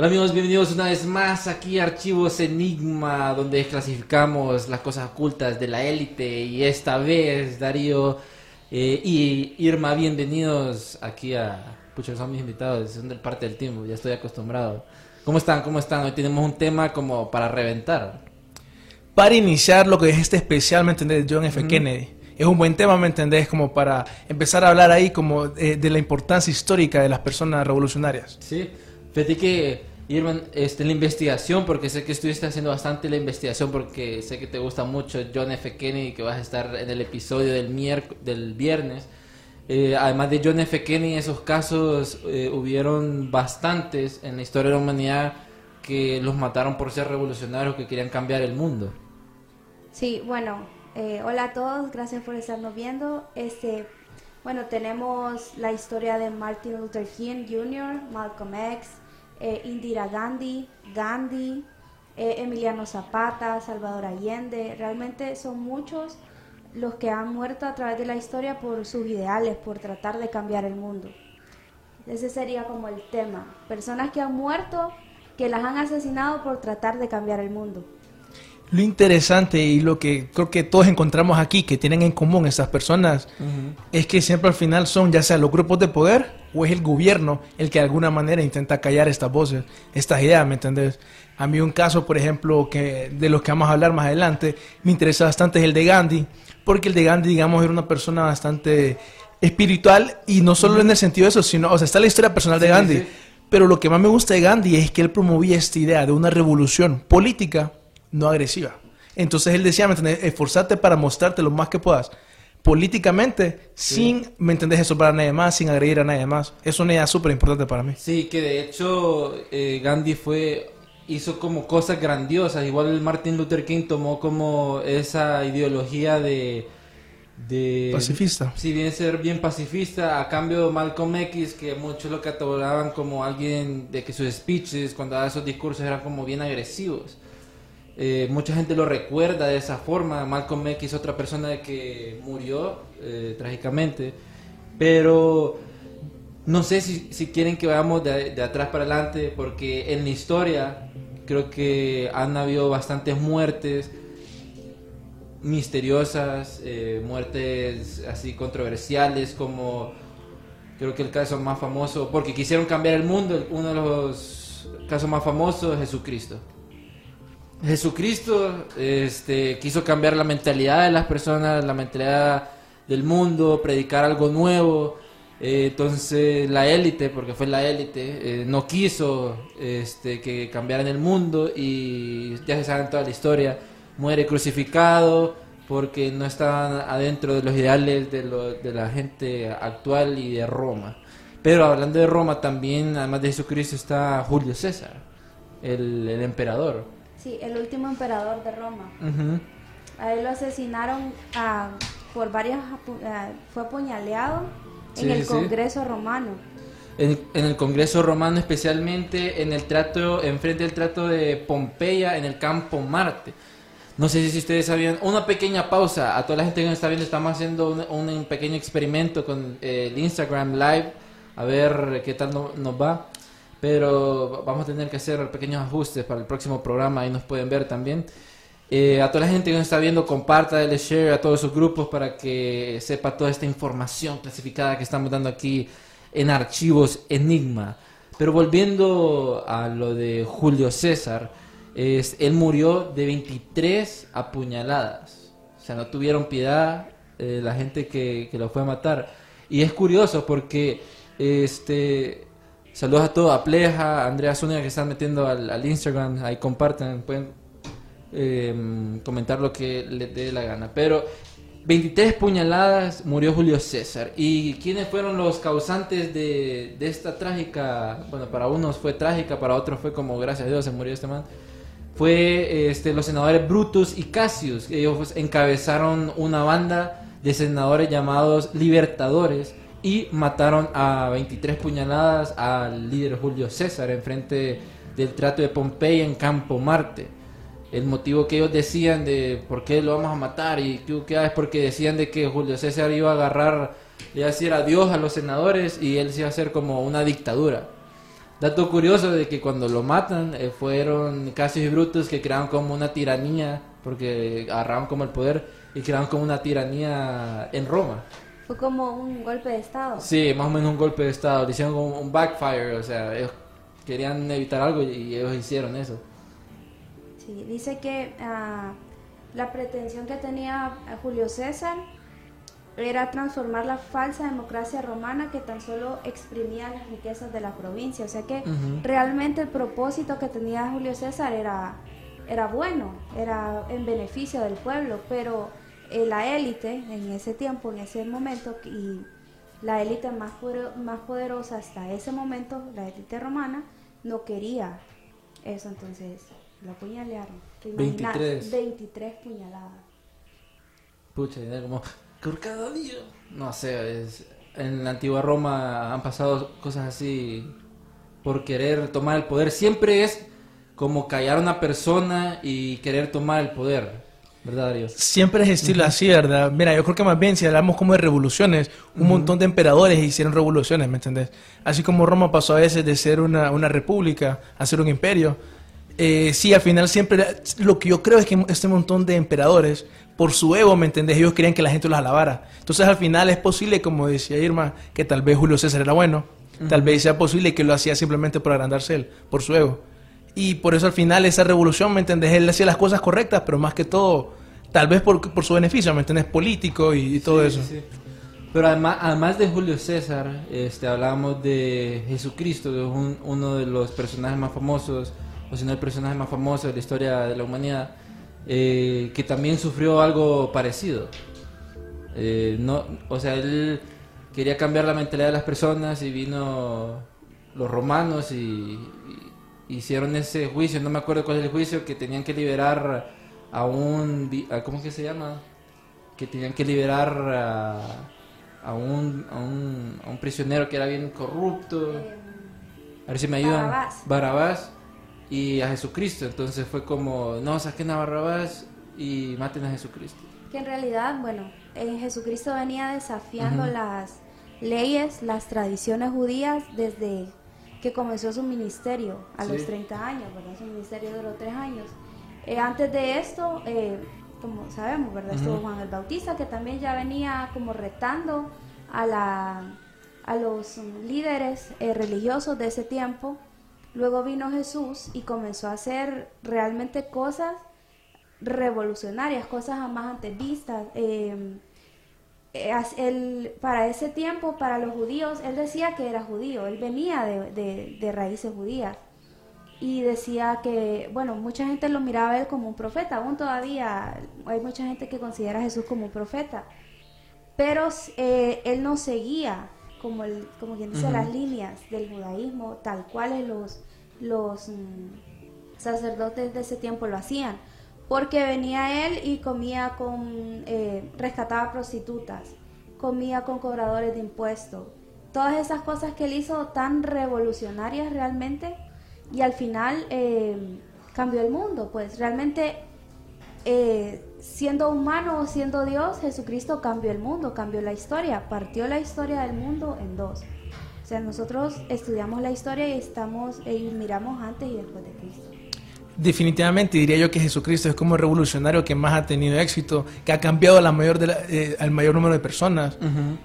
Hola amigos, bienvenidos una vez más aquí a Archivos Enigma, donde clasificamos las cosas ocultas de la élite. Y esta vez, Darío eh, y Irma, bienvenidos aquí a... Pucha, son mis invitados, son del parte del tiempo, ya estoy acostumbrado. ¿Cómo están? ¿Cómo están? Hoy tenemos un tema como para reventar. para iniciar lo que es este especial, ¿me entendés? John F. Kennedy. Es un buen tema, ¿me entendés? Como para empezar a hablar ahí como eh, de la importancia histórica de las personas revolucionarias. Sí, fíjate que, Irma, este, la investigación, porque sé que estuviste haciendo bastante la investigación, porque sé que te gusta mucho John F. Kennedy, que vas a estar en el episodio del, del viernes. Eh, además de John F. Kennedy, esos casos eh, hubieron bastantes en la historia de la humanidad que los mataron por ser revolucionarios que querían cambiar el mundo. Sí, bueno, eh, hola a todos, gracias por estarnos viendo. Este, bueno, tenemos la historia de Martin Luther King Jr., Malcolm X, eh, Indira Gandhi, Gandhi, eh, Emiliano Zapata, Salvador Allende. Realmente son muchos los que han muerto a través de la historia por sus ideales, por tratar de cambiar el mundo. Ese sería como el tema. Personas que han muerto, que las han asesinado por tratar de cambiar el mundo. Lo interesante y lo que creo que todos encontramos aquí, que tienen en común estas personas, es que siempre al final son ya sea los grupos de poder o es el gobierno el que de alguna manera intenta callar estas voces, estas ideas, ¿me entendés? A mí un caso, por ejemplo, que de los que vamos a hablar más adelante, me interesa bastante es el de Gandhi, porque el de Gandhi, digamos, era una persona bastante espiritual y no solo en el sentido de eso, sino, o sea, está la historia personal de Sí, Gandhi, sí. pero lo que más me gusta de Gandhi es que él promovía esta idea de una revolución política no agresiva. Entonces él decía, ¿me entendés? Esforzarte para mostrarte lo más que puedas políticamente sin, ¿me entendés? Eso para nadie más, sin agredir a nadie más. Es una idea súper importante para mí. Sí, que de hecho eh, Gandhi fue hizo como cosas grandiosas. Igual Martin Luther King tomó como esa ideología de de Pacifista. Si bien ser bien pacifista, a cambio Malcolm X, que muchos lo catalogaban como alguien de que sus speeches, cuando daba esos discursos, eran como bien agresivos. Eh, mucha gente lo recuerda de esa forma. Malcolm X, otra persona que murió eh, trágicamente. Pero no sé si, si quieren que vayamos de, de atrás para adelante, porque en la historia creo que han habido bastantes muertes misteriosas, eh, muertes así controversiales como creo que el caso más famoso, porque quisieron cambiar el mundo, uno de los casos más famosos es Jesucristo. Jesucristo este, quiso cambiar la mentalidad de las personas, la mentalidad del mundo, predicar algo nuevo. Eh, entonces la élite, porque fue la élite, eh, no quiso este, que cambiaran el mundo y ya se sabe toda la historia. Muere crucificado porque no estaban adentro de los ideales de, lo- de la gente actual y de Roma. Pero hablando de Roma también, además de Jesucristo, está Julio César, el, el emperador. Sí, el último emperador de Roma. Ujú. A él lo asesinaron ah, por varias... apu- ah, fue apuñaleado Sí, en el sí. Congreso romano. En, en el Congreso Romano, especialmente en el trato, enfrente del trato de Pompeya, en el campo Marte. No sé si ustedes sabían, una pequeña pausa, a toda la gente que nos está viendo, estamos haciendo un, un pequeño experimento con eh, el Instagram Live, a ver qué tal no- nos va. Pero vamos a tener que hacer pequeños ajustes para el próximo programa, ahí nos pueden ver también. Eh, a toda la gente que nos está viendo, comparta, dale share a todos sus grupos para que sepa toda esta información clasificada que estamos dando aquí en Archivos Enigma. Pero volviendo a lo de Julio César, es, él murió de 23 apuñaladas. O sea, no tuvieron piedad eh, la gente que, que lo fue a matar. Y es curioso porque, este, saludos a todos, a Pleja, a Andrea Zúñiga que están metiendo al, Instagram, ahí comparten, pueden eh, comentar lo que les dé la gana. Pero 23 puñaladas murió Julio César. ¿Y quiénes fueron los causantes de, de esta trágica? Bueno, para unos fue trágica, para otros fue como, gracias a Dios, se murió este man. Fue este, los senadores Brutus y Cassius. Ellos pues, encabezaron una banda de senadores llamados Libertadores y mataron a 23 puñaladas al líder Julio César en frente del trato de Pompeya en Campo Marte el motivo que ellos decían de por qué lo vamos a matar y qué es porque decían de que Julio César iba a agarrar y decir adiós a los senadores y él se iba a hacer como una dictadura. Dato curioso de que cuando lo matan eh, fueron Cassius y Brutus que crearon como una tiranía porque agarraron como el poder y crearon como una tiranía en Roma. Fue como un golpe de estado. Sí, más o menos un golpe de estado, le hicieron como un backfire, o sea, ellos querían evitar algo y ellos hicieron eso. Sí, dice que ah, la pretensión que tenía Julio César era transformar la falsa democracia romana que tan solo exprimía las riquezas de la provincia. O sea que Ujú. realmente el propósito que tenía Julio César era, era bueno, era en beneficio del pueblo, pero eh, la élite en ese tiempo, en ese momento, y la élite más, poder- más poderosa hasta ese momento, la élite romana, no quería eso, entonces lo apuñalearon. ¿Te imaginas? 23. 23 puñaladas. Pucha, era como día. No sé, es- en la antigua Roma han pasado cosas así por querer tomar el poder. Siempre es como callar a una persona y querer tomar el poder, ¿verdad, Darío? Siempre es estilo así, ¿verdad? Mira, yo creo que más bien si hablamos como de revoluciones, un montón de emperadores hicieron revoluciones, ¿me entendés? Así como Roma pasó a veces de ser una, una república a ser un imperio. Eh, sí, al final siempre, lo que yo creo es que este montón de emperadores, por su ego, ¿me entendés? Ellos querían que la gente los alabara. Entonces al final es posible, como decía Irma, que tal vez Julio César era bueno, tal vez sea posible que lo hacía simplemente por agrandarse él, por su ego. Y por eso al final esa revolución, ¿me entendés? Él hacía las cosas correctas, pero más que todo, tal vez por, por su beneficio, ¿me entendés? Político y, y todo Sí, eso. sí. Pero además, además de Julio César, este, hablábamos de Jesucristo, que es un- uno de los personajes más famosos, o si no el personaje más famoso de la historia de la humanidad, eh, que también sufrió algo parecido. Eh, no, o sea, él quería cambiar la mentalidad de las personas y vino los romanos y hicieron ese juicio, no me acuerdo cuál es el juicio, que tenían que liberar a un, a- ¿cómo es que se llama? Que tenían que liberar a, a un, a, un, a un prisionero que era bien corrupto. A ver si me ayudan. Barrabás. Barrabás y a Jesucristo. Entonces fue como, no, saquen a Barrabás y maten a Jesucristo. Que en realidad, bueno, en Jesucristo venía desafiando las leyes, las tradiciones judías desde que comenzó su ministerio a Sí. los 30 años, ¿verdad? Su ministerio duró tres años. Eh, antes de esto, eh, como sabemos, ¿verdad? Estuvo. Juan el Bautista, que también ya venía como retando a, la, a los líderes eh, religiosos de ese tiempo. Luego vino Jesús y comenzó a hacer realmente cosas revolucionarias, cosas jamás antes vistas. Eh, as- él- para ese tiempo, para los judíos, él decía que era judío, él venía de, de- de raíces judías. Y decía que, bueno, mucha gente lo miraba a él como un profeta, aún todavía hay mucha gente que considera a Jesús como un profeta. Pero eh, él no seguía, como, el, como quien dice, las líneas del judaísmo, tal cual los, los mm, sacerdotes de ese tiempo lo hacían. Porque venía él y comía con, eh, rescataba prostitutas, comía con cobradores de impuestos. Todas esas cosas que él hizo tan revolucionarias realmente y al final eh, cambió el mundo. Pues realmente eh, siendo humano o siendo Dios, Jesucristo cambió el mundo, cambió la historia, partió la historia del mundo en dos. O sea, nosotros estudiamos la historia y estamos y miramos antes y después de Cristo. Definitivamente diría yo que Jesucristo es como el revolucionario que más ha tenido éxito, que ha cambiado a la mayor de la- eh, al mayor número de personas.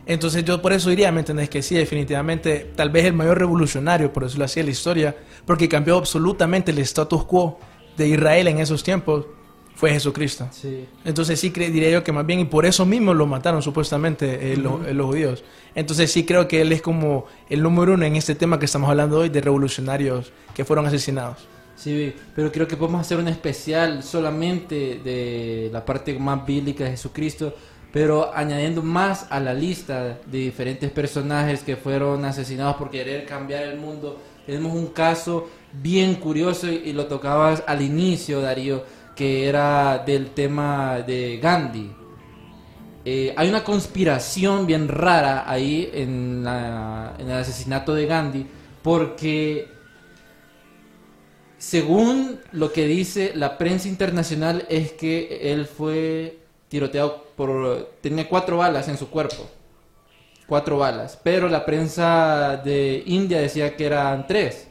Entonces yo por eso diría, ¿me entendés? Que sí, definitivamente, tal vez el mayor revolucionario, por decirlo así, de la historia, porque cambió absolutamente el status quo de Israel en esos tiempos, fue Jesucristo. Sí. Entonces sí diría yo que más bien, y por eso mismo lo mataron supuestamente eh, los, eh, los judíos. Entonces sí creo que él es como el número uno en este tema que estamos hablando hoy de revolucionarios que fueron asesinados. Sí, pero creo que podemos hacer un especial solamente de la parte más bíblica de Jesucristo, pero añadiendo más a la lista de diferentes personajes que fueron asesinados por querer cambiar el mundo. Tenemos un caso bien curioso y, lo tocabas al inicio, Darío, que era del tema de Gandhi. Eh, hay una conspiración bien rara ahí en, la- en el asesinato de Gandhi, porque según lo que dice la prensa internacional es que él fue tiroteado por... tenía cuatro balas en su cuerpo. Cuatro balas. Pero la prensa de India decía que eran tres.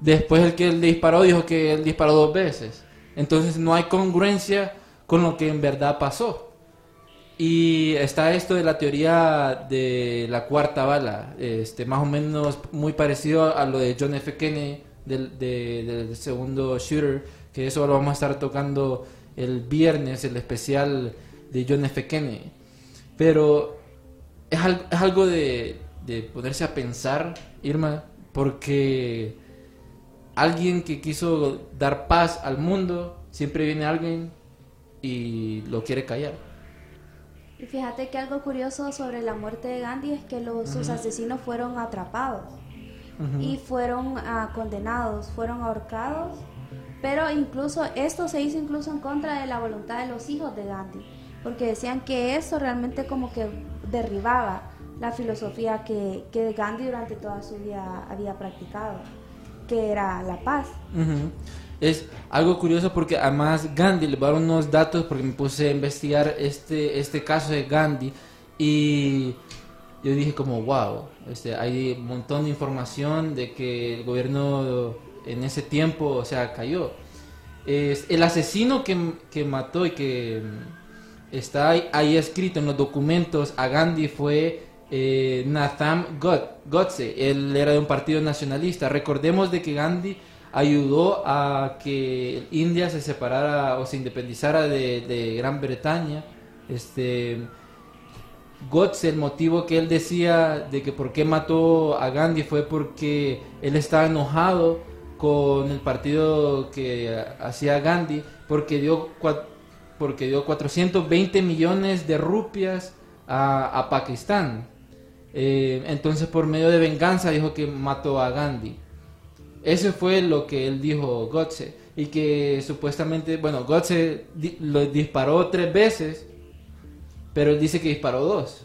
Después el que él disparó dijo que él disparó dos veces. Entonces no hay congruencia con lo que en verdad pasó. Y está esto de la teoría de la cuarta bala, este, más o menos muy parecido a lo de John F. Kennedy del, de- del segundo shooter, que eso lo vamos a estar tocando el viernes, el especial de John F. Kennedy. Pero es, al- es algo de, de ponerse a pensar, Irma, porque alguien que quiso dar paz al mundo, siempre viene alguien y lo quiere callar. Y fíjate que algo curioso sobre la muerte de Gandhi es que los, sus asesinos fueron atrapados y fueron ah, condenados, fueron ahorcados, pero incluso esto se hizo incluso en contra de la voluntad de los hijos de Gandhi, porque decían que eso realmente como que derribaba la filosofía que, que Gandhi durante toda su vida había practicado, que era la paz. Ujú. Es algo curioso porque además Gandhi, le voy a dar unos datos porque me puse a investigar este, este caso de Gandhi y yo dije como, wow, este, hay un montón de información de que el gobierno en ese tiempo, o sea, cayó. El asesino que, que mató y que mm, está ahí, ahí escrito en los documentos a Gandhi fue eh, Nathan God- Godse. Él era de un partido nacionalista. Recordemos de que Gandhi ayudó a que India se separara o se independizara de, de Gran Bretaña. Este, Godse, el motivo que él decía de que por qué mató a Gandhi fue porque él estaba enojado con el partido que hacía Gandhi porque dio, porque dio 420 millones de rupias a, a Pakistán. Eh, entonces por medio de venganza dijo que mató a Gandhi. Eso fue lo que él dijo Godse. Y que supuestamente, bueno, di- lo disparó tres veces, pero él dice que disparó dos.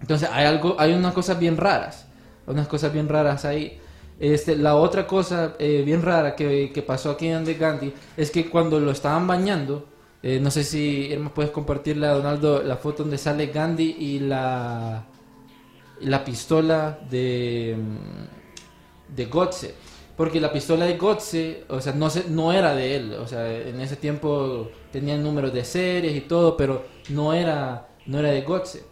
Entonces hay algo, hay unas cosas bien raras, unas cosas bien raras ahí. Este, la otra cosa eh, bien rara que, que pasó aquí en Gandhi es que cuando lo estaban bañando, eh, no sé si Irma puedes compartirle a Donaldo la foto donde sale Gandhi y la la pistola de mm, de Godse, porque la pistola de Godse, o sea, no se, no era de él, o sea, en ese tiempo tenía números de series y todo, pero no era no era de Godse.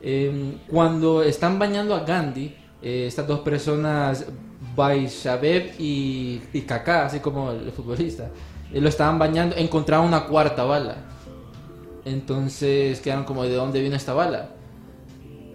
Eh, cuando están bañando a Gandhi, eh, estas dos personas, Vaishabev y, y Kaká, así como el futbolista, eh, lo estaban bañando, encontraron una cuarta bala. Entonces quedaron como, ¿de dónde vino esta bala?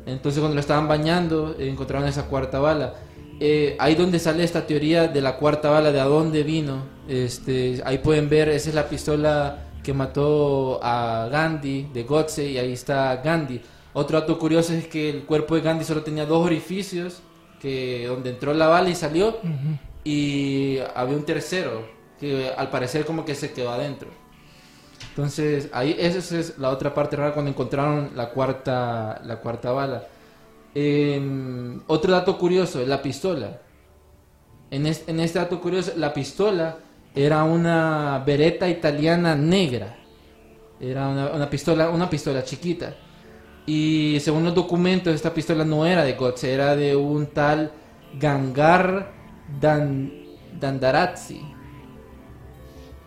Entonces cuando lo estaban bañando, encontraron esa cuarta bala. Eh, ahí donde sale esta teoría de la cuarta bala, de a dónde vino. Este, ahí pueden ver, esa es la pistola que mató a Gandhi, de Godse, y ahí está Gandhi. Otro dato curioso es que el cuerpo de Gandhi solo tenía dos orificios, que donde entró la bala y salió, y había un tercero, que al parecer como que se quedó adentro. Entonces, ahí esa es la otra parte rara cuando encontraron la cuarta, la cuarta bala. Otro dato curioso, la pistola. En, es- en este dato curioso, la pistola era una beretta italiana negra. Era una, una pistola, una pistola chiquita. Y según los documentos, esta pistola no era de Gotze, era de un tal Gangar Dan, Dandarazzi.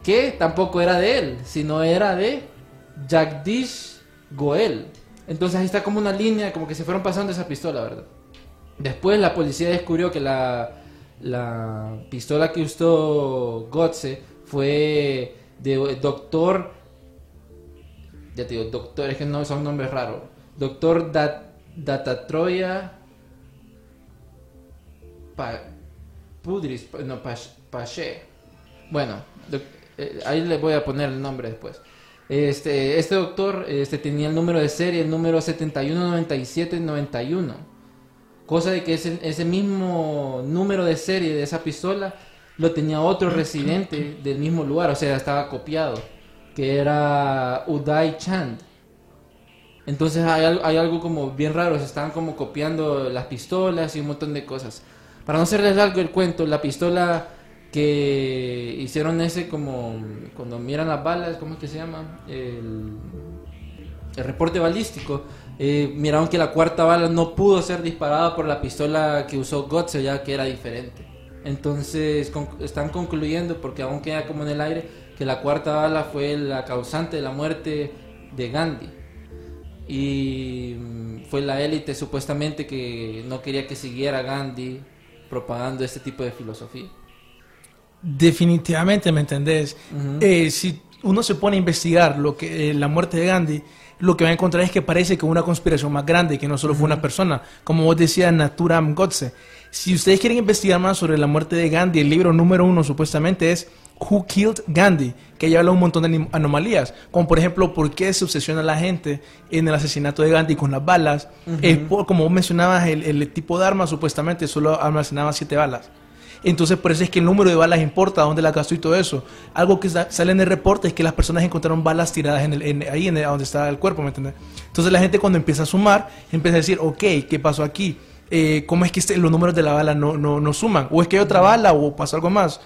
que tampoco era de él, sino era de Jagdish Goel. Entonces ahí está como una línea, como que se fueron pasando esa pistola, ¿verdad? Después la policía descubrió que la, la pistola que usó Gotze fue de doctor, ya te digo, doctor, es que no son nombres raros, doctor Dat, Datatroya Pudris, no, Pache. Bueno, eh, ahí le voy a poner el nombre después. Este, este doctor este, tenía el número de serie, el número 719791. Cosa de que ese, ese mismo número de serie de esa pistola lo tenía otro residente del mismo lugar, o sea, estaba copiado, que era Uday Chand. Entonces hay, hay algo como bien raro, se están como copiando las pistolas y un montón de cosas. Para no hacerles largo el cuento, la pistola que hicieron ese como cuando miran las balas, ¿cómo es que se llama? El, reporte balístico. eh, miraron que la cuarta bala no pudo ser disparada por la pistola que usó Gotze, ya que era diferente. Entonces están concluyendo, porque aún queda como en el aire, que la cuarta bala fue la causante de la muerte de Gandhi. Y mm, fue la élite supuestamente que no quería que siguiera Gandhi propagando este tipo de filosofía. Definitivamente, ¿me entendés? Eh, si uno se pone a investigar lo que eh, la muerte de Gandhi, lo que va a encontrar es que parece que una conspiración más grande, que no solo fue una persona, como vos decías, Naturam Godse. Si ustedes quieren investigar más sobre la muerte de Gandhi, el libro número uno supuestamente es Who Killed Gandhi, que ya habla un montón de anomalías, como por ejemplo, por qué se obsesiona la gente en el asesinato de Gandhi con las balas. Eh, por- como vos mencionabas, el, el tipo de arma supuestamente solo almacenaba siete balas. Entonces, por eso es que el número de balas importa, dónde la gastó y todo eso. Algo que sa- sale en el reporte es que las personas encontraron balas tiradas en el, en- ahí en donde está el cuerpo, ¿me entiendes? Entonces, la gente cuando empieza a sumar, empieza a decir, ok, ¿qué pasó aquí? Eh, ¿Cómo es que este- los números de la bala no, no, no suman? ¿O es que hay otra bala o pasó algo más?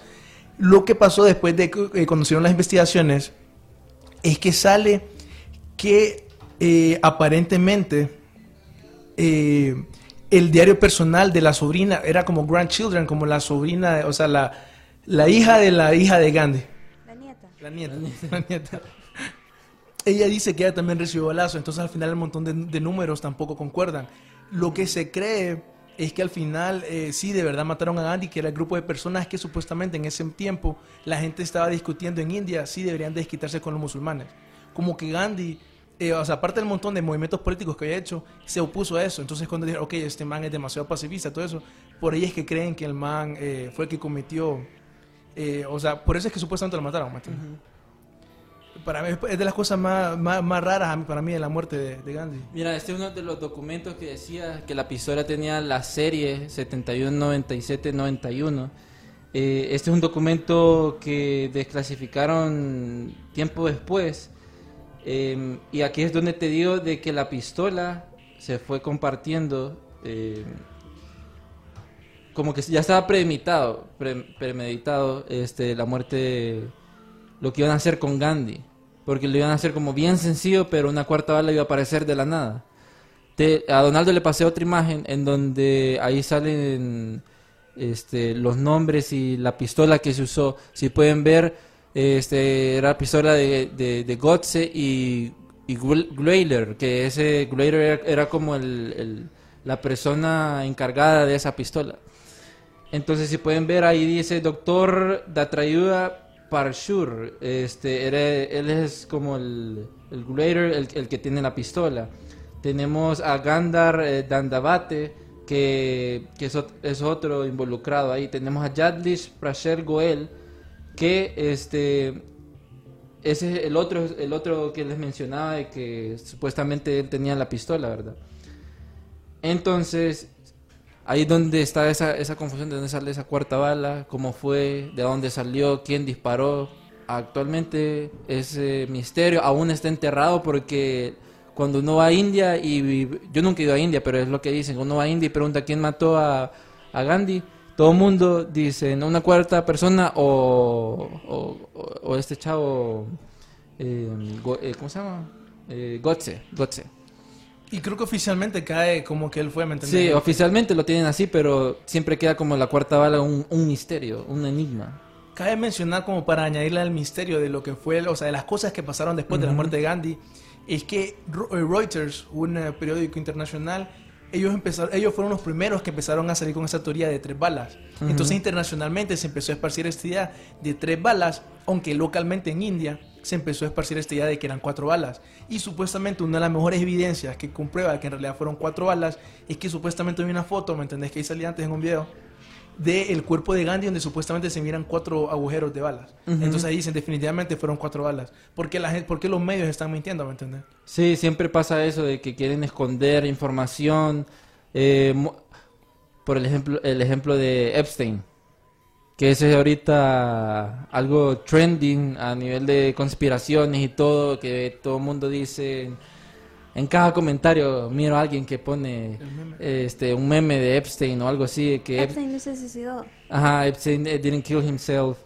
Lo que pasó después de que eh, cuando hicieron las investigaciones es que sale que eh, aparentemente eh, el diario personal de la sobrina era como grandchildren, como la sobrina, o sea, la, la hija de la hija de Gandhi. La nieta. La nieta. La nieta. Ella dice que ella también recibió balazo, entonces al final el montón de, de números tampoco concuerdan. Lo que se cree es que al final eh, sí, de verdad mataron a Gandhi, que era el grupo de personas que supuestamente en ese tiempo la gente estaba discutiendo en India si deberían desquitarse con los musulmanes. Como que Gandhi, eh, o sea, aparte del montón de movimientos políticos que había hecho, se opuso a eso. Entonces cuando dijeron, ok, este man es demasiado pacifista, todo eso, por ahí es que creen que el man eh, fue el que cometió, eh, o sea, por eso es que supuestamente lo mataron, ¿me entiendes? Para mí es de las cosas más, más, más raras a mí- para mí de la muerte de, de Gandhi. Mira, este es uno de los documentos que decía que la pistola tenía la serie 719791. Eh, este es un documento que desclasificaron tiempo después. Eh, y aquí es donde te digo de que la pistola se fue compartiendo. eh, como que ya estaba premeditado, pre- premeditado este, la muerte, lo que iban a hacer con Gandhi. Porque lo iban a hacer como bien sencillo, pero una cuarta bala iba a aparecer de la nada. A Donaldo le pasé otra imagen en donde ahí salen este, los nombres y la pistola que se usó. Si pueden ver, este, era la pistola de, de, de y, y Gl- Gleiler, que ese Gleiler era, era como el- el- la persona encargada de esa pistola. Entonces, si pueden ver, ahí dice Doctor Datrayuda Parshur. Este, era- él es como el, el Greater, el, el que tiene la pistola. Tenemos a Gandhar eh, Dandavate, que, que es, es otro involucrado ahí. Tenemos a Jadlish Prasher Goel, que este ese es el otro, el otro que les mencionaba de que supuestamente él tenía la pistola, ¿verdad? Entonces, ahí donde está esa, esa confusión, de dónde sale esa cuarta bala, cómo fue, de dónde salió, quién disparó. Actualmente ese misterio aún está enterrado porque cuando uno va a India y yo nunca he ido a India, pero es lo que dicen, uno va a India y pregunta quién mató a, a Gandhi, todo el mundo dice ¿no? una cuarta persona o, o, o- este chavo, eh, Go- eh, ¿cómo se llama? Eh, Gotze, Gotze. Y creo que oficialmente cae como que él fue, ¿me entiendes? Sí, oficialmente lo tienen así, pero siempre queda como la cuarta bala un, un misterio, un enigma. Cabe mencionar como para añadirle al misterio de lo que fue, o sea, de las cosas que pasaron después de la muerte de Gandhi, es que eh, Reuters, un eh, periódico internacional, ellos empezaron, ellos fueron los primeros que empezaron a salir con esa teoría de tres balas. Entonces internacionalmente se empezó a esparcir esta idea de tres balas, aunque localmente en India se empezó a esparcir esta idea de que eran cuatro balas. Y supuestamente una de las mejores evidencias que comprueba que en realidad fueron cuatro balas es que supuestamente hay una foto, ¿me entendés? Que ahí salía antes en un video del cuerpo de Gandhi donde supuestamente se miran cuatro agujeros de balas. Entonces ahí dicen definitivamente fueron cuatro balas. ¿Por qué, la gente, por qué los medios están mintiendo, me entiendes? Sí, siempre pasa eso de que quieren esconder información. eh, por el ejemplo, el ejemplo de Epstein, que ese es ahorita algo trending a nivel de conspiraciones y todo, que todo el mundo dice en cada comentario miro a alguien que pone este un meme de Epstein o algo así que Ep- Epstein no se suicidó. Ajá, Epstein eh, didn't kill himself,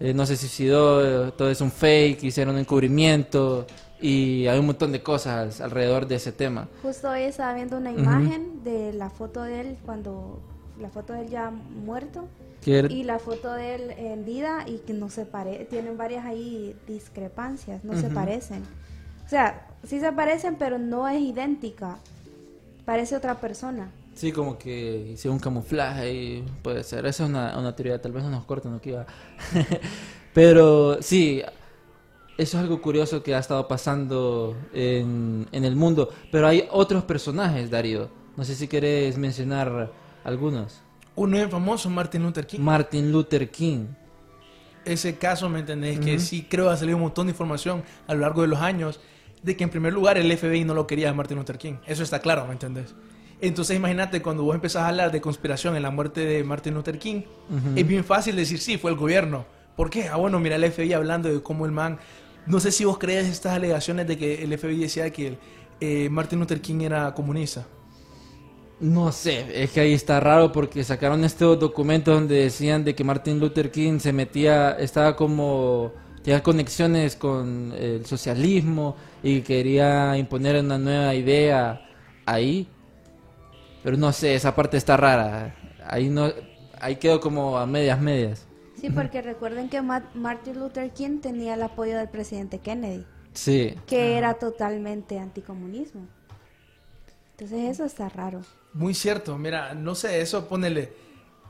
eh, no se suicidó, eh, todo es un fake, hicieron un encubrimiento y hay un montón de cosas alrededor de ese tema. Justo hoy estaba viendo una imagen de la foto de él cuando la foto de él ya muerto y la foto de él en vida y que no se pare tienen varias ahí discrepancias, no se parecen. O sea, sí se parecen, pero no es idéntica. Parece otra persona. Sí, como que hicieron un camuflaje y puede ser. Esa es una, una teoría, tal vez no nos corten, iba. Pero sí, eso es algo curioso que ha estado pasando en, en el mundo. Pero hay otros personajes, Darío. No sé si quieres mencionar algunos. Uno es famoso, Martin Luther King. Martin Luther King. Ese caso, ¿me entendés? Que sí creo ha salido un montón de información a lo largo de los años de que en primer lugar el FBI no lo quería a Martin Luther King. Eso está claro, ¿me entendés? Entonces imagínate cuando vos empezás a hablar de conspiración en la muerte de Martin Luther King, es bien fácil decir sí, fue el gobierno. ¿Por qué? Ah, bueno, mira el FBI hablando de cómo el man... No sé si vos crees estas alegaciones de que el FBI decía que eh, Martin Luther King era comunista. No sé, es que ahí está raro porque sacaron estos documentos donde decían de que Martin Luther King se metía, estaba como, tenía conexiones con el socialismo y quería imponer una nueva idea ahí. Pero no sé, esa parte está rara. Ahí no, ahí quedó como a medias medias. Sí, porque recuerden que Ma- Martin Luther King tenía el apoyo del presidente Kennedy, Sí, que era totalmente anticomunismo. Entonces eso está raro. Muy cierto, mira, no sé, eso ponele.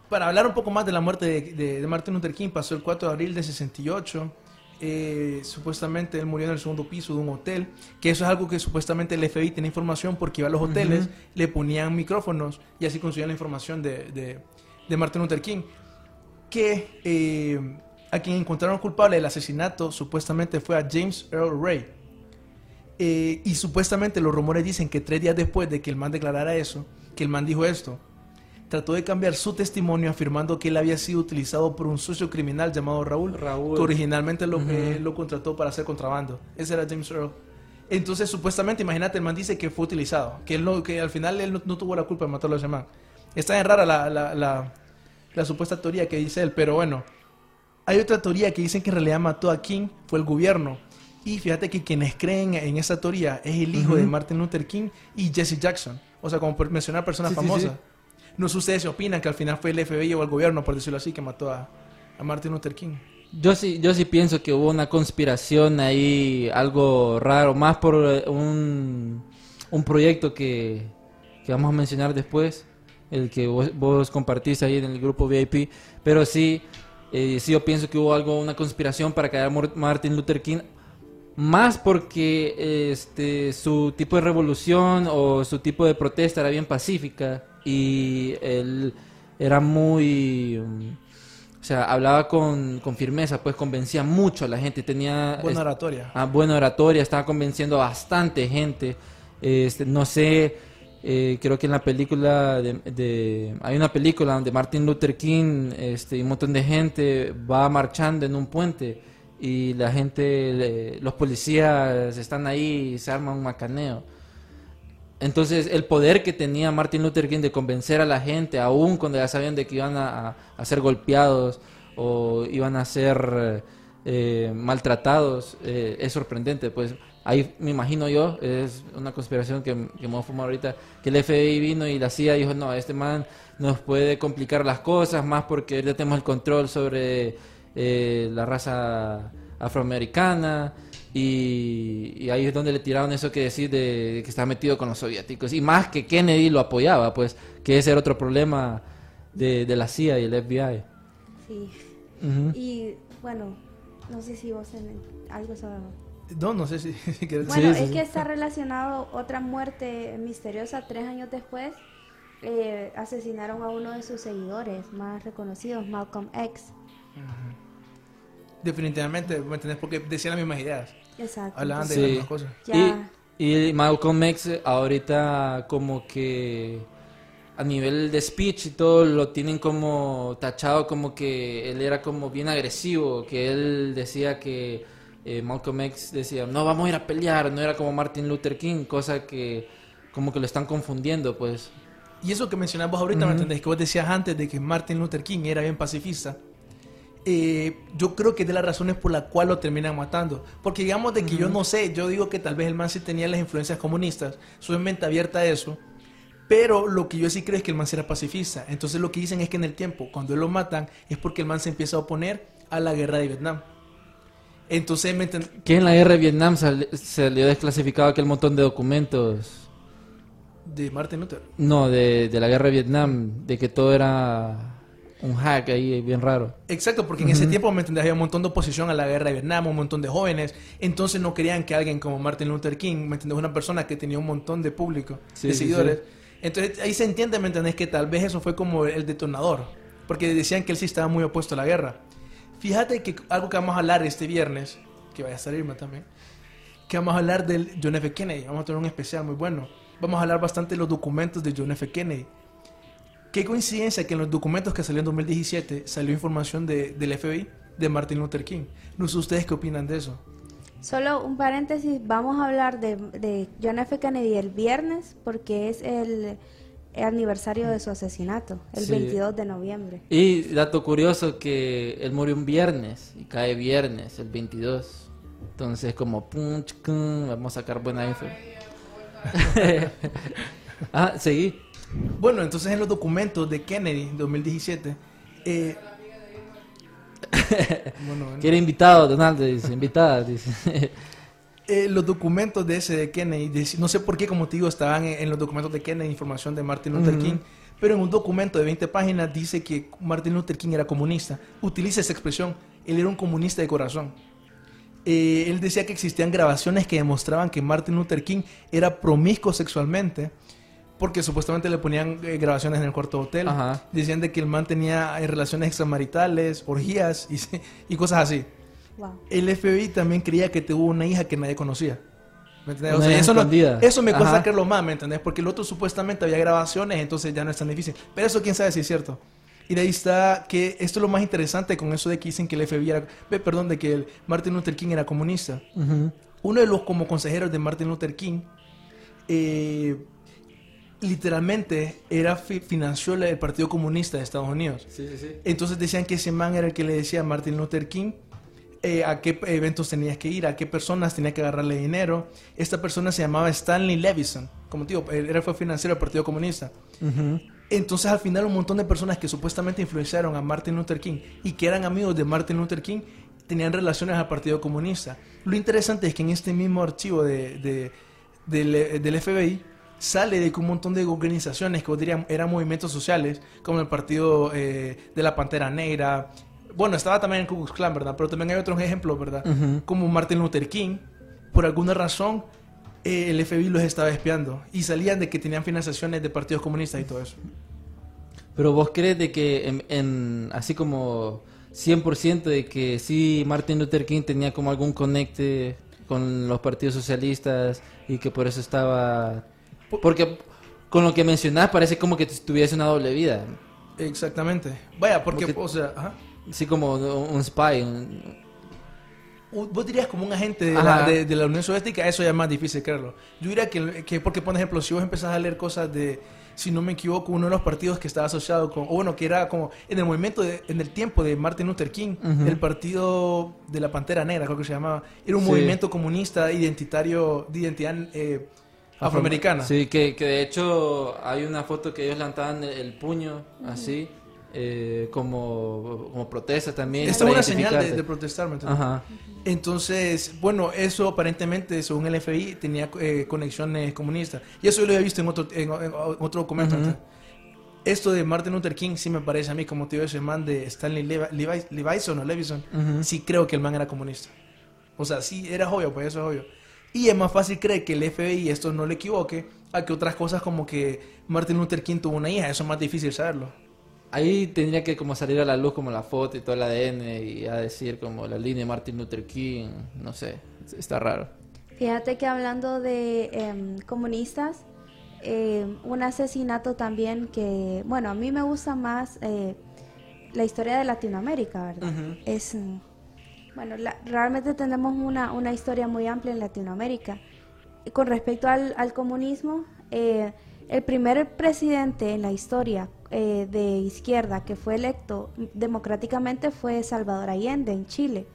Para hablar un poco más de la muerte de, de- de Martin Luther King, pasó el 4 de abril de 68. Eh, supuestamente él murió en el segundo piso de un hotel, que eso es algo que supuestamente el FBI tiene información porque iba a los hoteles, le ponían micrófonos y así conseguían la información de, de- de Martin Luther King. Que eh, a quien encontraron culpable del asesinato supuestamente fue a James Earl Ray. Eh, y supuestamente los rumores dicen que tres días después de que el man declarara eso, que el man dijo esto, trató de cambiar su testimonio afirmando que él había sido utilizado por un socio criminal llamado Raúl, Raúl. que originalmente lo, eh, lo contrató para hacer contrabando. Ese era James Earl. Entonces, supuestamente, imagínate, el man dice que fue utilizado, que, él no, que al final él no, no tuvo la culpa de matarlo a ese man. Está bien rara la, la, la, la supuesta teoría que dice él, pero bueno, hay otra teoría que dicen que en realidad mató a King fue el gobierno. Y fíjate que quienes creen en esa teoría es el hijo de Martin Luther King y Jesse Jackson. O sea, como por mencionar personas Sí, sí, famosas. sí. No sé ustedes si opinan que al final fue el FBI o el gobierno, por decirlo así, que mató a, a Martin Luther King. Yo sí, yo sí pienso que hubo una conspiración ahí, algo raro, más por eh, un, un proyecto que, que vamos a mencionar después, el que vos, vos compartiste ahí en el grupo VIP, pero sí, eh, sí yo pienso que hubo algo, una conspiración para caer a Martin Luther King, más porque este su tipo de revolución o su tipo de protesta era bien pacífica y él era muy mm, o sea, hablaba con, con firmeza, pues convencía mucho a la gente, tenía Buena oratoria. ah, buena oratoria, estaba convenciendo a bastante gente. Este, no sé, eh, creo que en la película de, de- hay una película donde Martin Luther King este, y un montón de gente va marchando en un puente y la gente, le- los policías están ahí y se arma un macaneo. Entonces, el poder que tenía Martin Luther King de convencer a la gente, aún cuando ya sabían de que iban a, ser golpeados o iban a ser eh, maltratados, eh, es sorprendente. Pues ahí me imagino yo, es una conspiración que, que me ahorita, que el FBI vino y la CIA dijo, no, este man nos puede complicar las cosas más porque ya tenemos el control sobre eh, la raza afroamericana. Y, y ahí es donde le tiraron eso que decir de, que estaba metido con los soviéticos. Y más que Kennedy lo apoyaba, pues, que ese era otro problema de, de la CIA y el FBI. Sí. Y bueno, no sé si vos en algo sobre... No, no sé si, si Bueno, sí, es sí. que está relacionado otra muerte misteriosa tres años después. eh, asesinaron a uno de sus seguidores más reconocidos, Malcolm X. Definitivamente, ¿me entendés? Porque decían las mismas ideas. Exacto. Hablaban de Sí. las mismas cosas. Ya. Y, y Malcolm X ahorita como que a nivel de speech y todo lo tienen como tachado como que él era como bien agresivo, que él decía que eh, Malcolm X decía, no vamos a ir a pelear, no era como Martin Luther King, cosa que como que lo están confundiendo, pues. Y eso que mencionabas ahorita, ¿me Ujú. entendés? Que vos decías antes de que Martin Luther King era bien pacifista. Eh, yo creo que es de las razones por la cual lo terminan matando. Porque digamos de que yo no sé, yo digo que tal vez el man sí tenía las influencias comunistas, su mente abierta a eso. Pero lo que yo sí creo es que el man era pacifista. Entonces lo que dicen es que en el tiempo, cuando él lo matan, es porque el man se empieza a oponer a la guerra de Vietnam. Entonces, ¿me Que en la guerra de Vietnam sal- salió desclasificado aquel montón de documentos. De Martin Luther. No, de, de la guerra de Vietnam, de que todo era un hack ahí bien raro. Exacto, porque en ese tiempo, ¿me entendés? Había un montón de oposición a la guerra de Vietnam, un montón de jóvenes. Entonces no querían que alguien como Martin Luther King, ¿me entendés? Una persona que tenía un montón de público, Sí, de sí, seguidores. sí. Entonces ahí se entiende, ¿me entendés? Que tal vez eso fue como el detonador. Porque decían que él sí estaba muy opuesto a la guerra. Fíjate que algo que vamos a hablar este viernes, que vaya a salirme también, que vamos a hablar del John F. Kennedy. Vamos a tener un especial muy bueno. Vamos a hablar bastante de los documentos de John F. Kennedy. Qué coincidencia que en los documentos que salió en 2017 salió información de, del FBI de Martin Luther King. No sé ustedes qué opinan de eso. Solo un paréntesis, vamos a hablar de, de John F. Kennedy el viernes porque es el, el aniversario de su asesinato, el Sí. 22 de noviembre. Y dato curioso que él murió un viernes y cae viernes, el 22. Entonces como pum, chcum, vamos a sacar buena info. ah, seguí. Bueno, entonces en los documentos de Kennedy 2017, eh, bueno, bueno. Quiere invitado, Donaldo, dice, invitada, dice. Eh, los documentos de ese de Kennedy, dec- no sé por qué, como te digo, estaban en, en los documentos de Kennedy, información de Martin Luther Ujú. King, pero en un documento de 20 páginas dice que Martin Luther King era comunista. Utiliza esa expresión, él era un comunista de corazón. Eh, él decía que existían grabaciones que demostraban que Martin Luther King era promiscuo sexualmente, porque supuestamente le ponían eh, grabaciones en el cuarto hotel. Ajá. Decían de que el man tenía eh, relaciones extramaritales, orgías y, y cosas así. Wow. El FBI también creía que tuvo una hija que nadie conocía. ¿Me entendés? O sea, eso, no- eso me cuesta creerlo más, ¿me entendés? Porque el otro supuestamente había grabaciones, entonces ya no es tan difícil. Pero eso quién sabe si es cierto. Y de ahí está que esto es lo más interesante con eso de que dicen que el FBI era, perdón, de que el Martin Luther King era comunista. Ujú. Uno de los como consejeros de Martin Luther King, eh, literalmente era fi- financió el Partido Comunista de Estados Unidos. Sí, sí, sí. Entonces decían que ese man era el que le decía a Martin Luther King eh, a qué eventos tenías que ir, a qué personas tenía que agarrarle dinero. Esta persona se llamaba Stanley Levison, como te digo, era fue financiero del Partido Comunista. Ujú. Entonces al final un montón de personas que supuestamente influenciaron a Martin Luther King y que eran amigos de Martin Luther King tenían relaciones al Partido Comunista. Lo interesante es que en este mismo archivo de, de- del, del FBI sale de que un montón de organizaciones que dirían eran movimientos sociales, como el Partido eh, de la Pantera Negra. Bueno, estaba también el Ku Klux Klan, ¿verdad? Pero también hay otros ejemplos, ¿verdad? Como Martin Luther King. Por alguna razón, eh, el FBI los estaba espiando y salían de que tenían financiaciones de partidos comunistas y todo eso. Pero vos crees de que en, en- así como 100% de que sí Martin Luther King tenía como algún conecte con los partidos socialistas y que por eso estaba porque con lo que mencionás parece como que tuviese una doble vida, Exactamente. Vaya, porque, Porque- o sea, ajá. así como un spy, un- Vos dirías como un agente de la, Ajá. de, de la Unión Soviética, eso ya es más difícil creerlo. Yo diría que, que, porque, por ejemplo, si vos empezás a leer cosas de, si no me equivoco, uno de los partidos que estaba asociado con, o bueno, que era como en el movimiento, de- en el tiempo de Martin Luther King, el partido de la Pantera Negra, creo que se llamaba, era un Sí. movimiento comunista identitario, de identidad eh, afroamericana. Sí, que, que de hecho hay una foto que ellos levantaban el, el puño así eh, como, como protesta también. Esto es una señal de, de protestar, ¿me entiendes? Ajá. Entonces, bueno, eso aparentemente, según el FBI, tenía eh, conexiones comunistas. Y eso yo lo había visto en otro, en, en otro documento. Ujú. Esto de Martin Luther King sí me parece a mí, como te digo, ese man de Stanley Levi, Levi- Levison o Levison, Ujú. sí creo que el man era comunista. O sea, sí, era obvio, pues eso es obvio. Y es más fácil creer que el FBI esto no le equivoque a que otras cosas como que Martin Luther King tuvo una hija. Eso es más difícil saberlo. Ahí tendría que como salir a la luz como la foto y todo el ADN y a decir como la línea de Martin Luther King, no sé, está raro. Fíjate que hablando de em, comunistas, em, un asesinato también que, bueno, a mí me gusta más eh, la historia de Latinoamérica, ¿verdad? Es, mm, bueno, la- realmente tenemos una, una historia muy amplia en Latinoamérica. Y Con respecto al, al comunismo, eh, el primer presidente en la historia eh, de izquierda que fue electo democráticamente fue Salvador Allende en Chile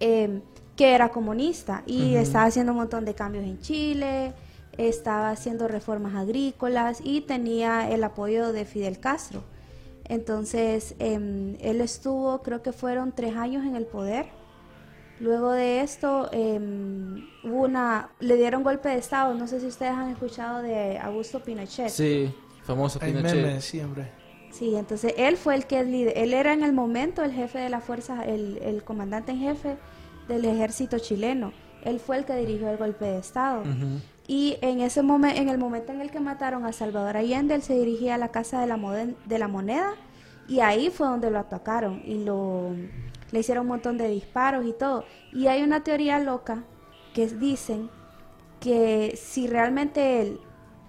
eh, que era comunista y estaba haciendo un montón de cambios en Chile, estaba haciendo reformas agrícolas y tenía el apoyo de Fidel Castro. Entonces, em, él estuvo, creo que fueron tres años en el poder. Luego de esto, em, hubo una, le dieron golpe de Estado. No sé si ustedes han escuchado de Augusto Pinochet. Sí, famoso Pinochet. memes siempre. Sí, entonces él fue el que él era en el momento el jefe de la fuerza, el, el comandante en jefe del ejército chileno. Él fue el que dirigió el golpe de estado. Y en ese momento, en el momento en el que mataron a Salvador Allende, él se dirigía a la casa de la, de la moneda y ahí fue donde lo atacaron y lo le hicieron un montón de disparos y todo. Y hay una teoría loca que dicen que si realmente él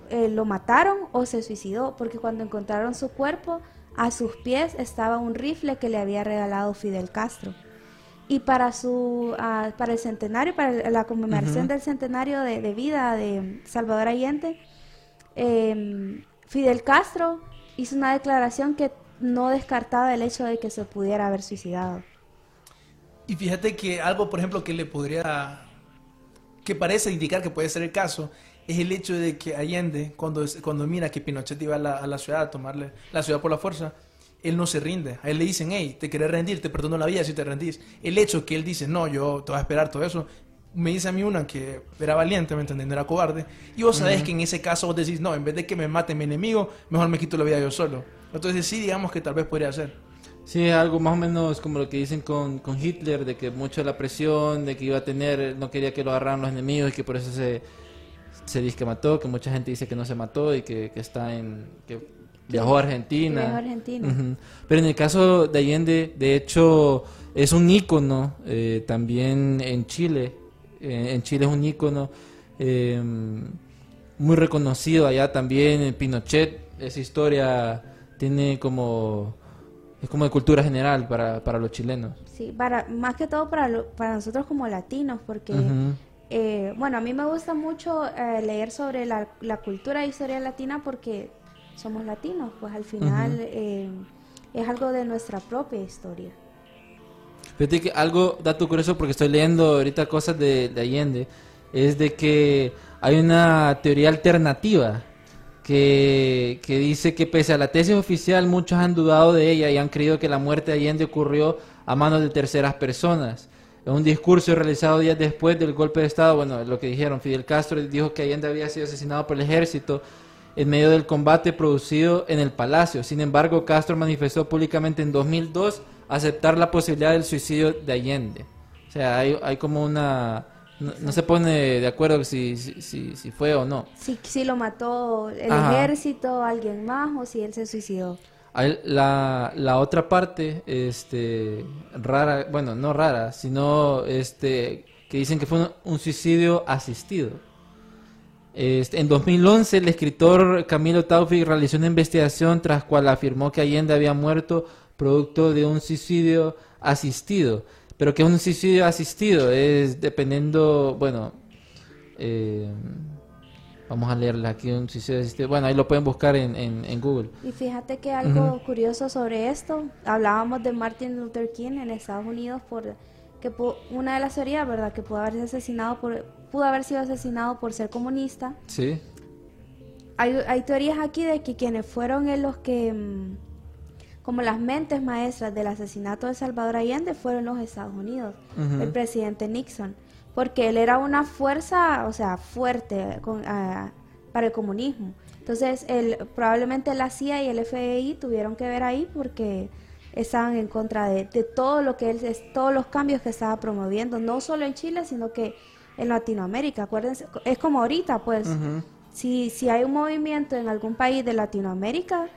eh, lo mataron o se suicidó, porque cuando encontraron su cuerpo, a sus pies estaba un rifle que le había regalado Fidel Castro. Y para su ah, para el centenario, para la conmemoración del centenario de, de vida de Salvador Allende, eh, Fidel Castro hizo una declaración que no descartaba el hecho de que se pudiera haber suicidado. Y fíjate que algo, por ejemplo, que le podría, que parece indicar que puede ser el caso, es el hecho de que Allende, cuando, cuando mira que Pinochet iba a la, a la ciudad a tomarle la ciudad por la fuerza, él no se rinde. A él le dicen, hey, te querés rendir, te perdono la vida si te rendís. El hecho que él dice, no, yo te voy a esperar todo eso, me dice a mí una que era valiente, ¿me entendés? No era cobarde. Y vos sabés que en ese caso vos decís, no, en vez de que me mate mi enemigo, mejor me quito la vida yo solo. Entonces sí, digamos que tal vez podría ser. Sí, algo más o menos como lo que dicen con, con Hitler, de que mucho la presión, de que iba a tener, no quería que lo agarraran los enemigos y que por eso se, se dice que mató, que mucha gente dice que no se mató y que, que está en... que viajó a Argentina. Viajó a Argentina. Pero en el caso de Allende, de hecho, es un ícono eh, también en Chile. Eh, en Chile es un ícono eh, muy reconocido allá también. en Pinochet, esa historia tiene como... Es como de cultura general para, para los chilenos. Sí, para, más que todo para, lo- para nosotros como latinos, porque, eh, bueno, a mí me gusta mucho eh, leer sobre la, la cultura e historia latina porque somos latinos, pues al final eh, es algo de nuestra propia historia. Fíjate que algo, dato curioso, porque estoy leyendo ahorita cosas de, de Allende, es de que hay una teoría alternativa que, que dice que pese a la tesis oficial, muchos han dudado de ella y han creído que la muerte de Allende ocurrió a manos de terceras personas. En un discurso realizado días después del golpe de Estado, bueno, lo que dijeron, Fidel Castro dijo que Allende había sido asesinado por el ejército en medio del combate producido en el palacio. Sin embargo, Castro manifestó públicamente en 2002 aceptar la posibilidad del suicidio de Allende. O sea, hay, hay como una... No, no se pone de acuerdo si, si, si, si fue o no. Si, si lo mató el Ajá. ejército, alguien más, o si él se suicidó. La, la otra parte, este, rara, bueno, no rara, sino este, que dicen que fue un, un suicidio asistido. Este, en 2011, el escritor Camilo Taufik realizó una investigación tras cual afirmó que Allende había muerto producto de un suicidio asistido. Pero que es un suicidio asistido es dependiendo, bueno, eh, vamos a leerle aquí un suicidio asistido. Bueno, ahí lo pueden buscar en, en, en Google. Y fíjate que algo curioso sobre esto, hablábamos de Martin Luther King en Estados Unidos por que una de las teorías, ¿verdad? Que pudo haber asesinado por pudo haber sido asesinado por ser comunista. Sí. Hay, hay teorías aquí de que quienes fueron en los que mm, como las mentes maestras del asesinato de Salvador Allende fueron los Estados Unidos, el presidente Nixon, porque él era una fuerza, o sea, fuerte con- ah, para el comunismo. Entonces, él, probablemente la CIA y el FBI tuvieron que ver ahí porque estaban en contra de, de todo lo que él, es- todos los cambios que estaba promoviendo, no solo en Chile, sino que en Latinoamérica. Acuérdense, es como ahorita, pues, si, si hay un movimiento en algún país de Latinoamérica,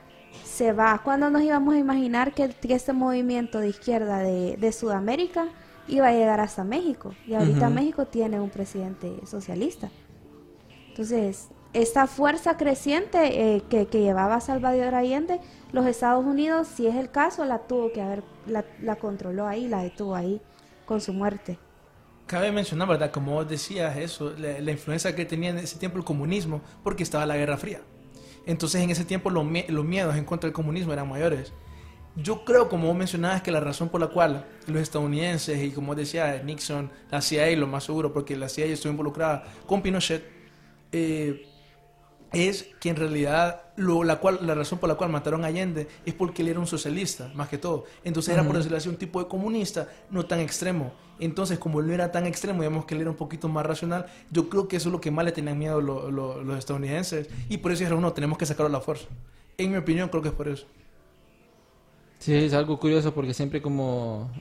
se va. ¿Cuándo nos íbamos a imaginar que, que este movimiento de izquierda de, de Sudamérica iba a llegar hasta México? Y ahorita. México tiene un presidente socialista. Entonces, esta fuerza creciente eh, que, que llevaba Salvador Allende, los Estados Unidos, si es el caso, la tuvo que haber, la, la controló ahí, la detuvo ahí con su muerte. Cabe mencionar, ¿verdad? Como vos decías eso, la, la influencia que tenía en ese tiempo el comunismo, porque estaba la Guerra Fría. Entonces en ese tiempo los, los miedos en contra del comunismo eran mayores. Yo creo, como vos mencionabas, que la razón por la cual los estadounidenses y como vos decías, Nixon, la CIA, lo más seguro, porque la CIA estuvo involucrada con Pinochet, eh, es que en realidad lo, la, cual, la razón por la cual mataron a Allende es porque él era un socialista, más que todo. Entonces era, por decirlo así, un tipo de comunista no tan extremo. Entonces, como él no era tan extremo, digamos que él era un poquito más racional, yo creo que eso es lo que más le tenían miedo lo- lo- los estadounidenses. Y por eso dijeron, no, tenemos que sacarlo a la fuerza. En mi opinión, creo que es por eso. Sí, es algo curioso porque siempre como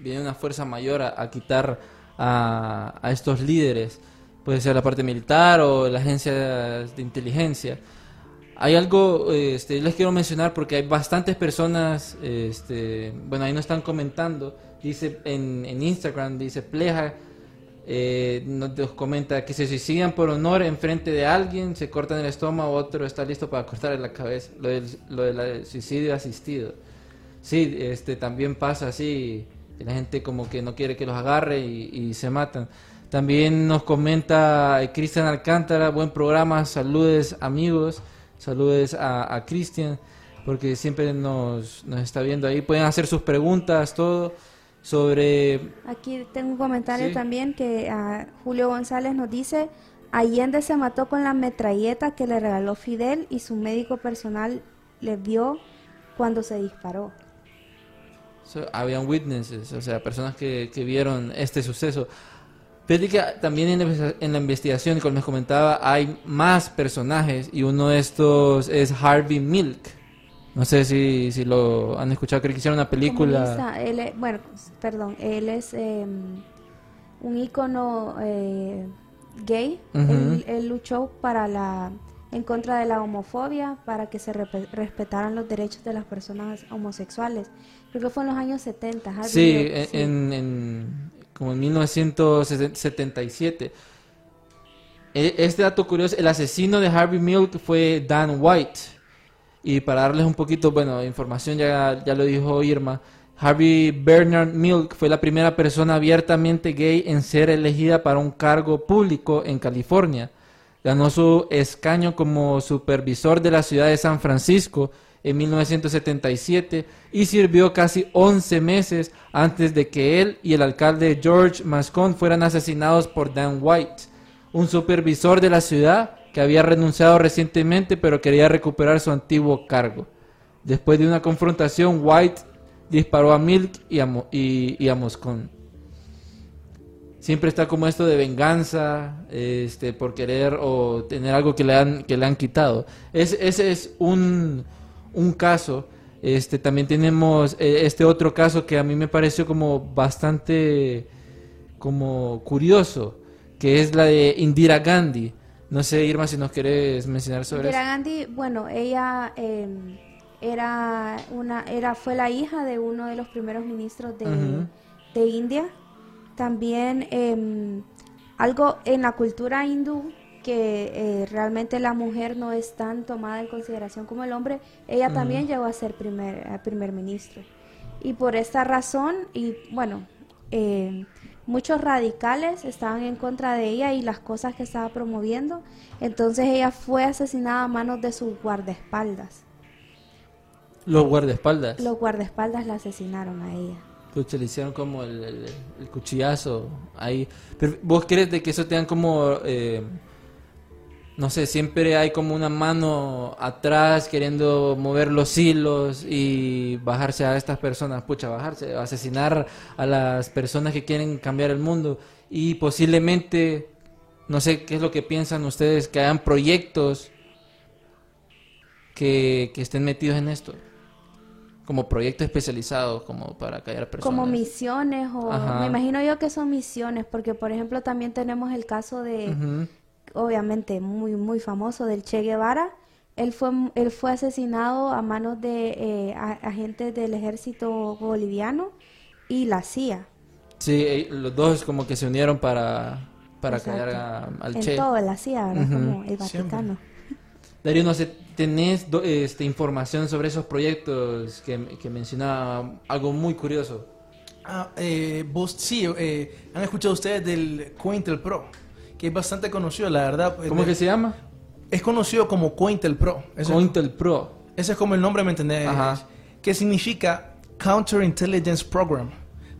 viene una fuerza mayor a, a quitar a, a estos líderes, puede ser la parte militar o las agencias de inteligencia. Hay algo, este, les quiero mencionar porque hay bastantes personas, este, bueno, ahí nos están comentando, dice en, en Instagram, dice Pleja, eh, nos comenta que se suicidan por honor en frente de alguien, se cortan el estómago, otro está listo para cortarle la cabeza, lo del, lo del suicidio asistido. Sí, este también pasa así, la gente como que no quiere que los agarre y, y se matan. También nos comenta eh, Cristian Alcántara, buen programa, saludes amigos, saludes a, a Cristian, porque siempre nos, nos está viendo ahí. Pueden hacer sus preguntas, todo sobre... Aquí tengo un comentario Sí. también que ah, Julio González nos dice, Allende se mató con la metralleta que le regaló Fidel y su médico personal le vio cuando se disparó. So, habían witnesses, o sea, personas que, que vieron este suceso. Que también en la, investigación, como les comentaba, hay más personajes y uno de estos es Harvey Milk. No sé si, si lo han escuchado, creo que hicieron una película. Comunista, él es- bueno, perdón, él es eh, un ícono eh, gay. Él, él luchó para la en contra de la homofobia, para que se repe- respetaran los derechos de las personas homosexuales. Creo que fue en los años 70. Harvey Sí, Milk, en, sí. en- en- como en 1977. E- Este dato curioso, el asesino de Harvey Milk fue Dan White. Y para darles un poquito, bueno, información ya, ya lo dijo Irma. Harvey Bernard Milk fue la primera persona abiertamente gay en ser elegida para un cargo público en California. Ganó su escaño como supervisor de la ciudad de San Francisco en 1977 y sirvió casi 11 meses antes de que él y el alcalde George Mascon fueran asesinados por Dan White, un supervisor de la ciudad que había renunciado recientemente pero quería recuperar su antiguo cargo. Después de una confrontación, White disparó a Milk y a, Mo- Moscone. Siempre está como esto de venganza, este, por querer o tener algo que le han, que le han quitado. Es- ese es un, un caso. Este, también tenemos eh, este otro caso que a mí me pareció como bastante como curioso, que es la de Indira Gandhi. No sé, Irma, si nos quieres mencionar sobre Indira eso. Gandhi, bueno, ella eh, era una, era, fue la hija de uno de los primeros ministros de, de India. También eh, algo en la cultura hindú que eh, realmente la mujer no es tan tomada en consideración como el hombre, ella también llegó a ser primer, a primer ministro. Y por esta razón, y bueno, eh, muchos radicales estaban en contra de ella y las cosas que estaba promoviendo. Entonces ella fue asesinada a manos de sus guardaespaldas. Los guardaespaldas. Los guardaespaldas la asesinaron a ella. Pucha, le hicieron como el, el- el cuchillazo ahí. Pero, ¿Vos crees de que eso tengan como eh, no sé, siempre hay como una mano atrás queriendo mover los hilos y bajarse a estas personas, pucha, bajarse, asesinar a las personas que quieren cambiar el mundo y posiblemente, no sé qué es lo que piensan ustedes, que hagan proyectos que, que estén metidos en esto, como proyectos especializados, como para callar personas. Como misiones o Ajá. me imagino yo que son misiones porque por ejemplo también tenemos el caso de. Obviamente muy muy famoso del Che Guevara. Él fue él fue asesinado a manos de eh, agentes del ejército boliviano y la CIA. Sí, eh, los dos como que se unieron para, para Exacto. callar a- al en Che. todo la CIA. Como el Siempre. Vaticano. Darío, no sé, ¿tenés do- este, información sobre esos proyectos que, que mencionaba? Algo muy curioso. Ah, eh, vos sí, eh, han escuchado ustedes del Cointel Pro, que es bastante conocido, la verdad. ¿Cómo Eh, que se llama? Es conocido como Cointel Pro. Ese, Cointel Pro. ese es como el nombre, ¿me entendés? Ajá. Que significa Counterintelligence Program.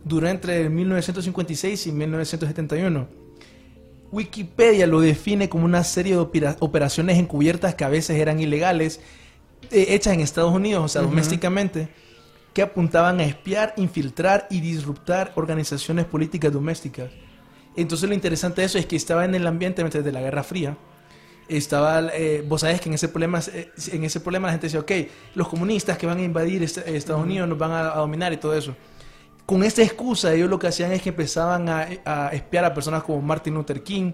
Duró entre 1956 y 1971. Wikipedia lo define como una serie de opera- operaciones encubiertas que a veces eran ilegales, eh, hechas en Estados Unidos, o sea, domésticamente, que apuntaban a espiar, infiltrar y disruptar organizaciones políticas domésticas. Entonces lo interesante de eso es que estaba en el ambiente desde la Guerra Fría. Estaba, eh, vos sabés que en ese problema, eh, en ese problema la gente decía, ok, los comunistas que van a invadir est- Estados Unidos nos van a, a dominar y todo eso. Con esta excusa ellos lo que hacían es que empezaban a, a espiar a personas como Martin Luther King,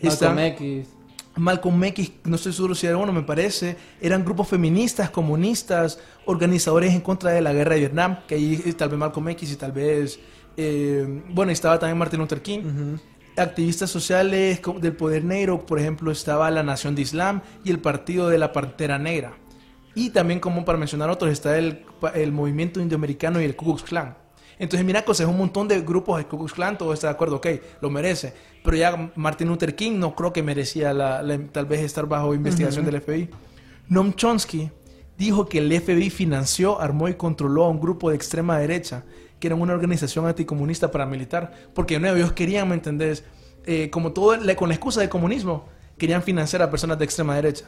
Malcolm X. Malcolm X, no estoy seguro si era uno, me parece, eran grupos feministas, comunistas, organizadores en contra de la guerra de Vietnam, que ahí eh, tal vez Malcolm X y tal vez, eh, bueno, estaba también Martin Luther King, activistas sociales del poder negro, por ejemplo, estaba la Nación de Islam y el Partido de la Pantera Negra. Y también, como para mencionar otros, está el, el movimiento indioamericano y el Ku Klux Klan. Entonces, mira, cosas, un montón de grupos de Ku Klux Klan, todo está de acuerdo, ok, lo merece. Pero ya Martin Luther King no creo que merecía la, la- tal vez estar bajo investigación del FBI. Noam Chomsky dijo que el FBI financió, armó y controló a un grupo de extrema derecha, que era una organización anticomunista paramilitar, porque no, ellos querían, ¿me entendés? Eh, como todo, con la excusa de comunismo, querían financiar a personas de extrema derecha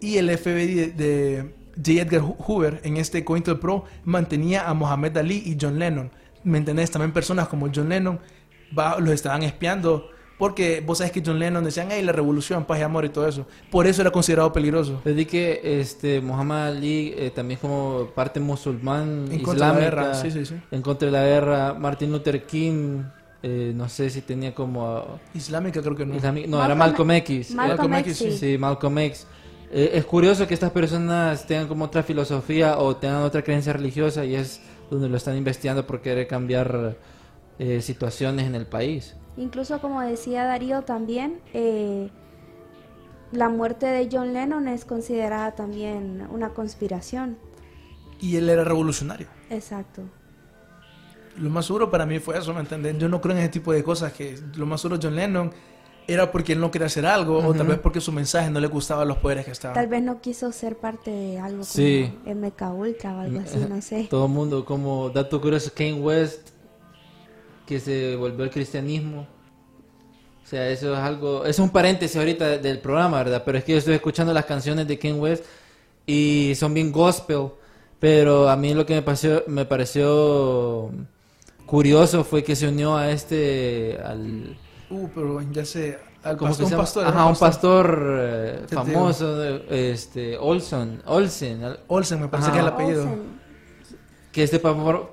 y el FBI de, de J. Edgar Hoover en este Cointel Pro mantenía a Mohamed Ali y John Lennon. ¿Me entendés? También personas como John Lennon va- los estaban espiando porque vos sabés que John Lennon decían, hey, la revolución, paz y amor y todo eso. Por eso era considerado peligroso. Desde que este Muhammad Ali eh, también como parte musulmán En contra de la guerra, sí, sí, sí. en contra de la guerra, Martin Luther King, eh, no sé si tenía como Islámica creo que no. no era Malcolm X, Malcolm, X, sí. sí, Malcolm X. Eh, es curioso que estas personas tengan como otra filosofía o tengan otra creencia religiosa y es donde lo están investigando por querer cambiar eh, situaciones en el país. Incluso como decía Darío también, eh, la muerte de John Lennon es considerada también una conspiración. Y él era revolucionario. Exacto. Lo más seguro para mí fue eso, ¿me entiendes? Yo no creo en ese tipo de cosas que lo más seguro John Lennon era porque él no quería hacer algo o tal vez porque su mensaje no le gustaba los poderes que estaban. Tal vez no quiso ser parte de algo como Sí. MK Ultra o algo así, no sé. Todo el mundo, como dato curioso, Kane West, que se volvió al cristianismo. O sea, eso es algo, es un paréntesis ahorita de- del programa, ¿verdad? Pero es que yo estoy escuchando las canciones de Kane West y son bien gospel. Pero a mí lo que me pareció, me pareció curioso fue que se unió a este, al, Uh, pero ya sé, al ¿cómo pastor, que se un pastor, Ajá, un pastor eh, famoso, este, Olson, Olsen, Olsen, me parece Ajá. que es el apellido. Olsen. que este,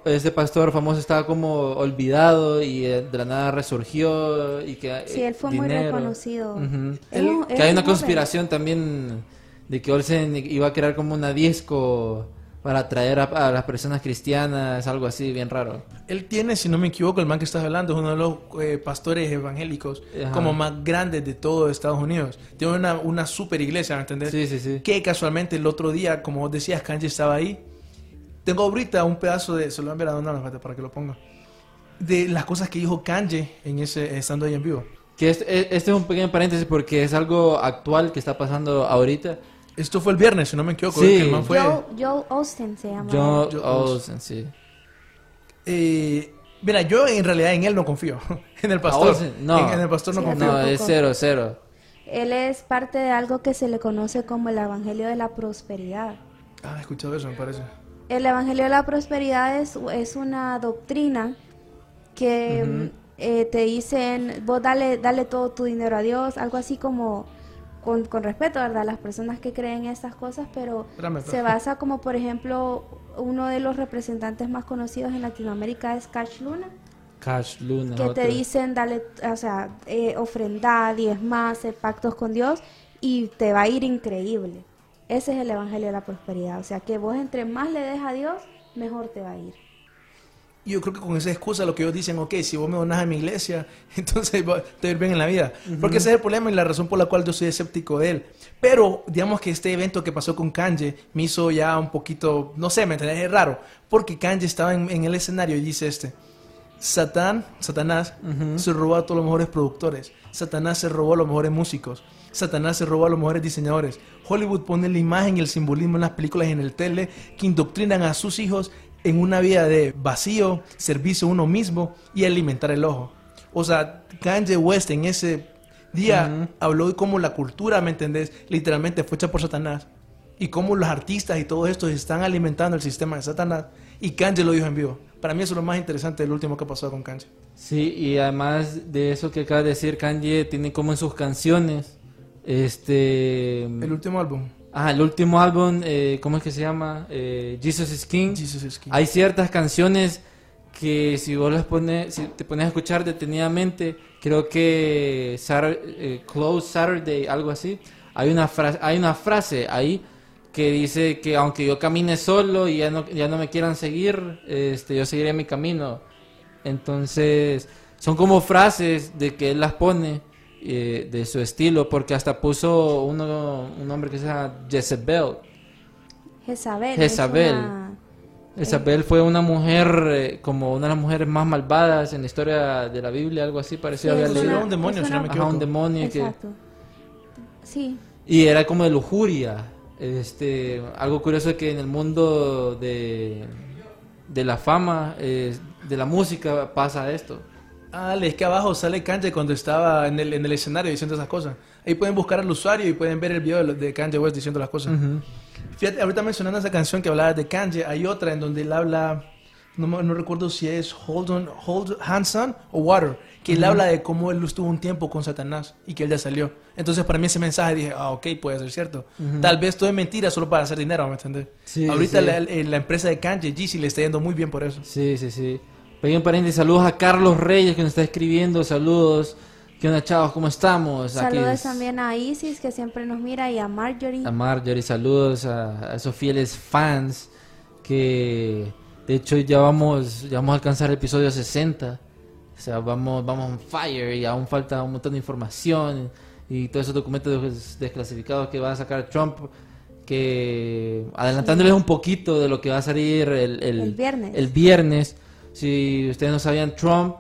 este pastor famoso estaba como olvidado y eh, de la nada resurgió y que Sí, él fue muy reconocido. Que hay un una joven. conspiración también de que Olsen iba a crear como una disco para atraer a, a las personas cristianas, algo así bien raro. Él tiene, si no me equivoco, el man que estás hablando es uno de los eh, pastores evangélicos Ajá. como más grandes de todo Estados Unidos. Tiene una, una super iglesia, ¿me entendés? Sí, sí, sí. Que casualmente el otro día, como vos decías, Kanye estaba ahí. Tengo ahorita un pedazo de... Se lo voy a espérate, para que lo ponga. De las cosas que dijo Kanye en ese, estando ahí en vivo. Que este, eh, este es un pequeño paréntesis porque es algo actual que está pasando ahorita. Esto fue el viernes, si no me equivoco. Sí. que el man fue... Joe, Joe Austin se llama. John Joe Olsen, sí. Eh, mira, yo en realidad en él no confío. en el pastor. No. En, en el pastor no Sí, confío. No, es cero, cero. Él es parte de algo que se le conoce como el Evangelio de la Prosperidad. Ah, he escuchado eso, me parece. El Evangelio de la Prosperidad es, es una doctrina que eh, te dicen, vos dale, dale todo tu dinero a Dios, algo así como con, con respeto, ¿verdad? Las personas que creen estas cosas, pero Espérame, se basa como, por ejemplo, uno de los representantes más conocidos en Latinoamérica es Cash Luna, Cash Luna. que otro. te dicen, dale, o sea, eh, ofrendar, diezmar, hacer pactos con Dios y te va a ir increíble. Ese es el Evangelio de la Prosperidad, o sea, que vos entre más le des a Dios, mejor te va a ir. Yo creo que con esa excusa lo que ellos dicen, ok, si vos me donás a mi iglesia, entonces te ir bien en la vida. Porque ese es el problema y la razón por la cual yo soy escéptico de él. Pero digamos que este evento que pasó con Kanye me hizo ya un poquito, no sé, me entendés, es raro. Porque Kanye estaba en, en el escenario y dice este, Satán, Satanás, se robó a todos los mejores productores. Satanás se robó a los mejores músicos. Satanás se robó a los mejores diseñadores. Hollywood pone la imagen y el simbolismo en las películas y en el tele que indoctrinan a sus hijos en una vida de vacío, servicio a uno mismo y alimentar el ojo. O sea, Kanye West en ese día habló de cómo la cultura, ¿me entendés? Literalmente fue hecha por Satanás. Y cómo los artistas y todo esto están alimentando el sistema de Satanás. Y Kanye lo dijo en vivo. Para mí eso es lo más interesante del último que ha pasado con Kanye. Sí, y además de eso que acaba de decir Kanye, tiene como en sus canciones, este... El último álbum, Ah, el último álbum, eh, ¿cómo es que se llama? Eh, Jesus is King. Jesus is King. Hay ciertas canciones que si vos las pones, si te pones a escuchar detenidamente, creo que Sar- eh, Close Saturday, algo así, hay una frase, hay una frase ahí que dice que aunque yo camine solo y ya no, ya no me quieran seguir, este, yo seguiré mi camino. Entonces, son como frases de que él las pone eh, de su estilo, porque hasta puso uno, un nombre que se llama Jezebel. Jezabel. Jezabel. Una- Isabel fue una mujer, eh, como una de las mujeres más malvadas en la historia de la Biblia, algo así parecido Sí, había un demonio, si no me Ajá, un equivoco. demonio que... Sí, Y era como de lujuria. Este, algo curioso es que en el mundo de, de la fama, eh, de la música, pasa esto. Ah, es que abajo sale Kanye cuando estaba en el, en el escenario diciendo esas cosas. Ahí pueden buscar al usuario y pueden ver el video de, de Kanye West diciendo las cosas. Fíjate, ahorita mencionando esa canción que hablaba de Kanye, hay otra en donde él habla, no, no recuerdo si es Hold On, Hold Hands On o Water, que él habla de cómo él estuvo un tiempo con Satanás y que él ya salió. Entonces para mí ese mensaje dije, ah, ok, puede ser cierto. Tal vez todo es mentira solo para hacer dinero, ¿me entiendes? Sí, ahorita sí. La, la empresa de Kanye, Yeezy, le está yendo muy bien por eso. Sí, sí, sí. Pequeño paréntesis, saludos a Carlos Reyes que nos está escribiendo, saludos. ¿Qué onda, chavos? ¿Cómo estamos? Saludos también a Isis, que siempre nos mira, y a Marjorie. a Marjorie, saludos a, a esos fieles fans que de hecho ya vamos, ya vamos a alcanzar el episodio 60. O sea, vamos, vamos on fire y aún falta un montón de información y todos esos documentos des- desclasificados que va a sacar Trump, que adelantándoles un poquito de lo que va a salir el, el, El viernes. el viernes. Si ustedes no sabían, Trump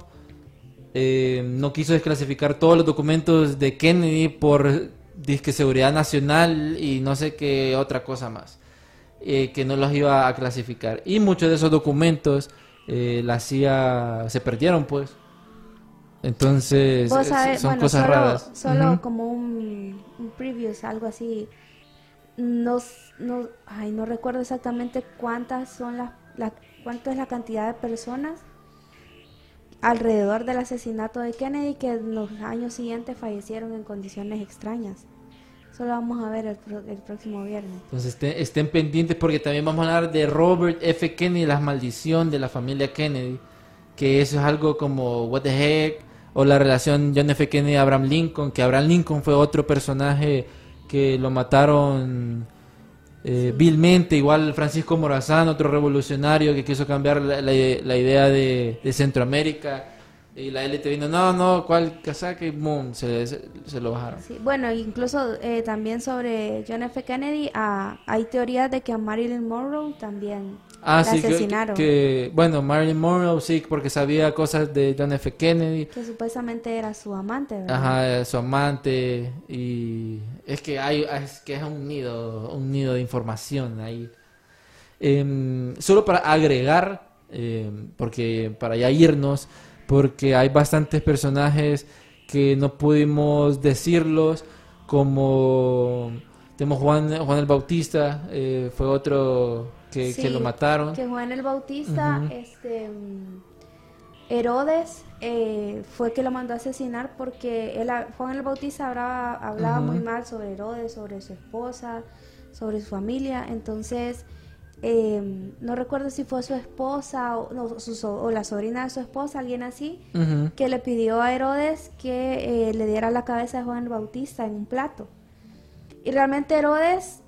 eh, no quiso desclasificar todos los documentos de Kennedy por disque seguridad nacional y no sé qué otra cosa más eh, que no los iba a clasificar. Y muchos de esos documentos eh, la CIA se perdieron pues. Entonces sabés, son bueno, cosas solo, raras. solo como un, un previews, algo así. No, no, ay, no recuerdo exactamente cuántas son las, la, cuánto es la cantidad de personas alrededor del asesinato de Kennedy que en los años siguientes fallecieron en condiciones extrañas. Eso lo vamos a ver el, el próximo viernes. entonces estén, estén pendientes porque también vamos a hablar de Robert F. Kennedy la maldición de la familia Kennedy que eso es algo como what the heck o la relación John F. Kennedy Abraham Lincoln que Abraham Lincoln fue otro personaje que lo mataron eh, vilmente igual Francisco Morazán otro revolucionario que quiso cambiar la, la- idea de, de Centroamérica y la élite vino no no cuál casaca y boom se, se, se lo bajaron. Bueno, incluso eh, también sobre John F. Kennedy, ah, hay teorías de que a Marilyn Monroe también Ah, la sí, asesinaron. que, que, bueno, Marilyn Monroe sí, porque sabía cosas de John F. Kennedy, que supuestamente era su amante, ¿verdad? ajá, su amante, y es que hay, es que es un nido, un nido de información ahí. Em, solo para agregar, em, porque para ya irnos, porque hay bastantes personajes que no pudimos decirlos como tenemos Juan, Juan el Bautista, eh, fue otro que, Sí, que lo mataron. Que Juan el Bautista, este, mm, Herodes eh, fue que lo mandó a asesinar porque él, Juan el Bautista hablaba, hablaba muy mal sobre Herodes, sobre su esposa, sobre su familia. Entonces, eh, no recuerdo si fue su esposa o, no, su o la sobrina de su esposa, alguien así, que le pidió a Herodes que eh, le diera la cabeza de Juan el Bautista en un plato. Y realmente Herodes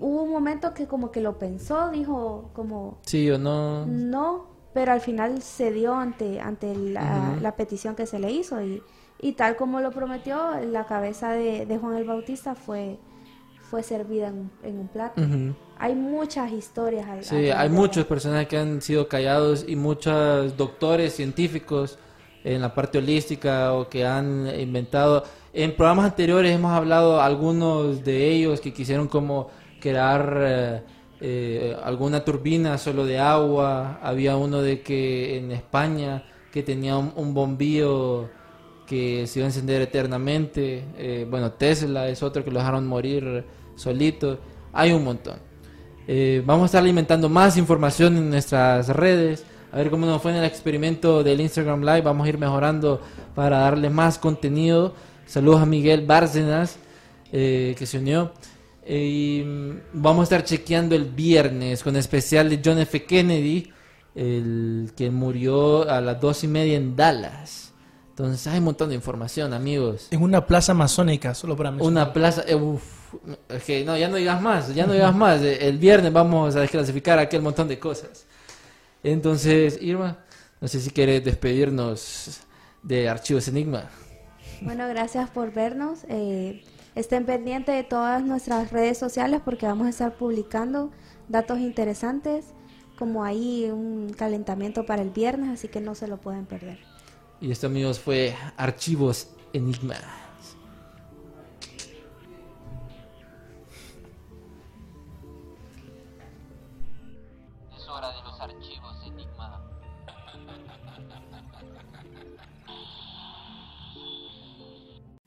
hubo un momento que como que lo pensó, dijo como Sí o no. no, pero al final cedió ante, ante la, Ujú. la petición que se le hizo y, y tal como lo prometió, la cabeza de, de Juan el Bautista fue, fue servida en, un- en un plato. Ujú. Hay muchas historias. al- Sí, alrededor hay muchos personajes que han sido callados y muchos doctores científicos en la parte holística o que han inventado. En programas anteriores hemos hablado algunos de ellos que quisieron como crear eh, eh, alguna turbina solo de agua. Había uno de que en España que tenía un, bombillo que se iba a encender eternamente. Eh, bueno, Tesla es otro que lo dejaron morir solito. Hay un montón. Vamos a estar alimentando más información en nuestras redes. A ver cómo nos fue en el experimento del Instagram Live. Vamos a ir mejorando para darle más contenido. Saludos a Miguel Bárcenas, que se unió. Eh, y mm, vamos a estar chequeando el viernes con especial de John F. Kennedy, el que murió a las dos y media en Dallas. Entonces hay un montón de información, amigos. En una plaza masónica, solo para mencionar. Una plaza. eh, uf, que no, ya no digas más, ya no digas más. Eh, El viernes vamos a desclasificar aquel montón de cosas. Entonces, Irma, no sé si quieres despedirnos de Archivos Enigma. Bueno, gracias por vernos. Eh, estén pendientes de todas nuestras redes sociales porque vamos a estar publicando datos interesantes, como ahí un calentamiento para el viernes, así que no se lo pueden perder. Y esto, amigos, fue Archivos Enigma.